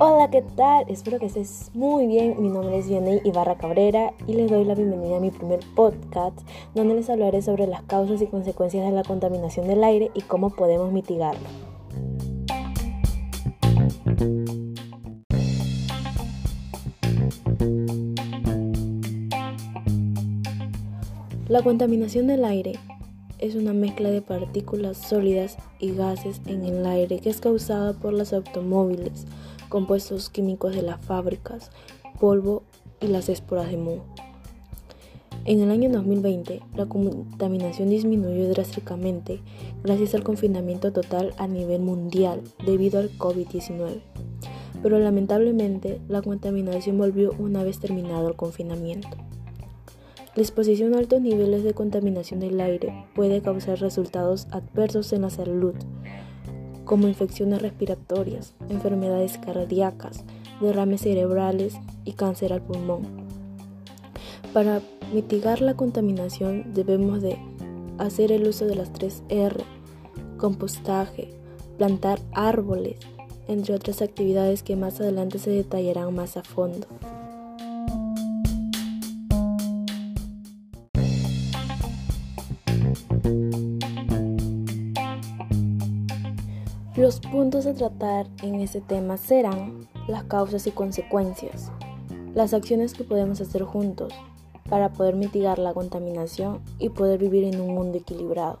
Hola, ¿qué tal? Espero que estés muy bien. Mi nombre es Vianney Ibarra Cabrera y les doy la bienvenida a mi primer podcast donde les hablaré sobre las causas y consecuencias de la contaminación del aire y cómo podemos mitigarlo. La contaminación del aire es una mezcla de partículas sólidas y gases en el aire que es causada por los automóviles, compuestos químicos de las fábricas, polvo y las esporas de moho. En el año 2020, la contaminación disminuyó drásticamente gracias al confinamiento total a nivel mundial debido al COVID-19. Pero lamentablemente, la contaminación volvió una vez terminado el confinamiento. La exposición a altos niveles de contaminación del aire puede causar resultados adversos en la salud, como infecciones respiratorias, enfermedades cardíacas, derrames cerebrales y cáncer al pulmón. Para mitigar la contaminación debemos de hacer el uso de las 3 R, compostaje, plantar árboles, entre otras actividades que más adelante se detallarán más a fondo. Los puntos a tratar en este tema serán las causas y consecuencias, las acciones que podemos hacer juntos para poder mitigar la contaminación y poder vivir en un mundo equilibrado.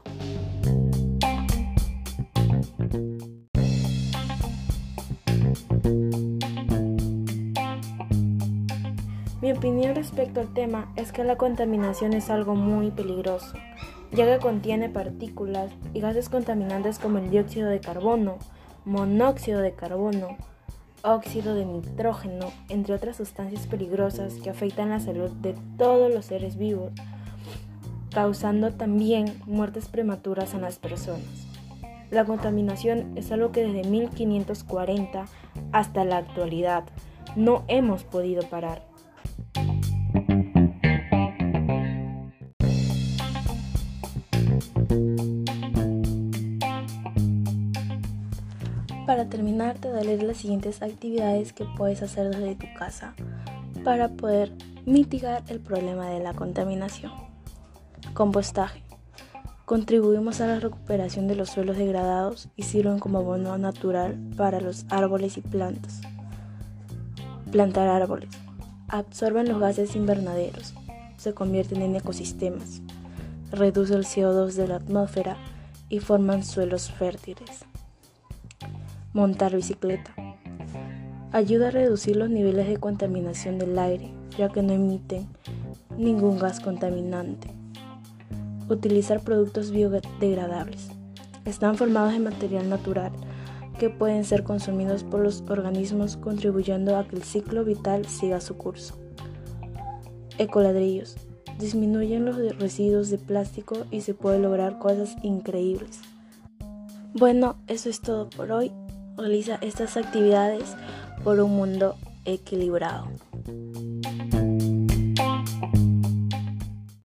Mi opinión respecto al tema es que la contaminación es algo muy peligroso, ya que contiene partículas y gases contaminantes como el dióxido de carbono, monóxido de carbono, óxido de nitrógeno, entre otras sustancias peligrosas que afectan la salud de todos los seres vivos, causando también muertes prematuras en las personas. La contaminación es algo que desde 1540 hasta la actualidad no hemos podido parar. Para terminar, te daré las siguientes actividades que puedes hacer desde tu casa para poder mitigar el problema de la contaminación. Compostaje. Contribuimos a la recuperación de los suelos degradados y sirven como abono natural para los árboles y plantas. Plantar árboles. Absorben los gases invernaderos, se convierten en ecosistemas, reduce el CO2 de la atmósfera y forman suelos fértiles. Montar bicicleta. Ayuda a reducir los niveles de contaminación del aire, ya que no emiten ningún gas contaminante. Utilizar productos biodegradables. Están formados de material natural que pueden ser consumidos por los organismos contribuyendo a que el ciclo vital siga su curso. Ecoladrillos. Disminuyen los residuos de plástico y se puede lograr cosas increíbles. Bueno, eso es todo por hoy realiza estas actividades por un mundo equilibrado.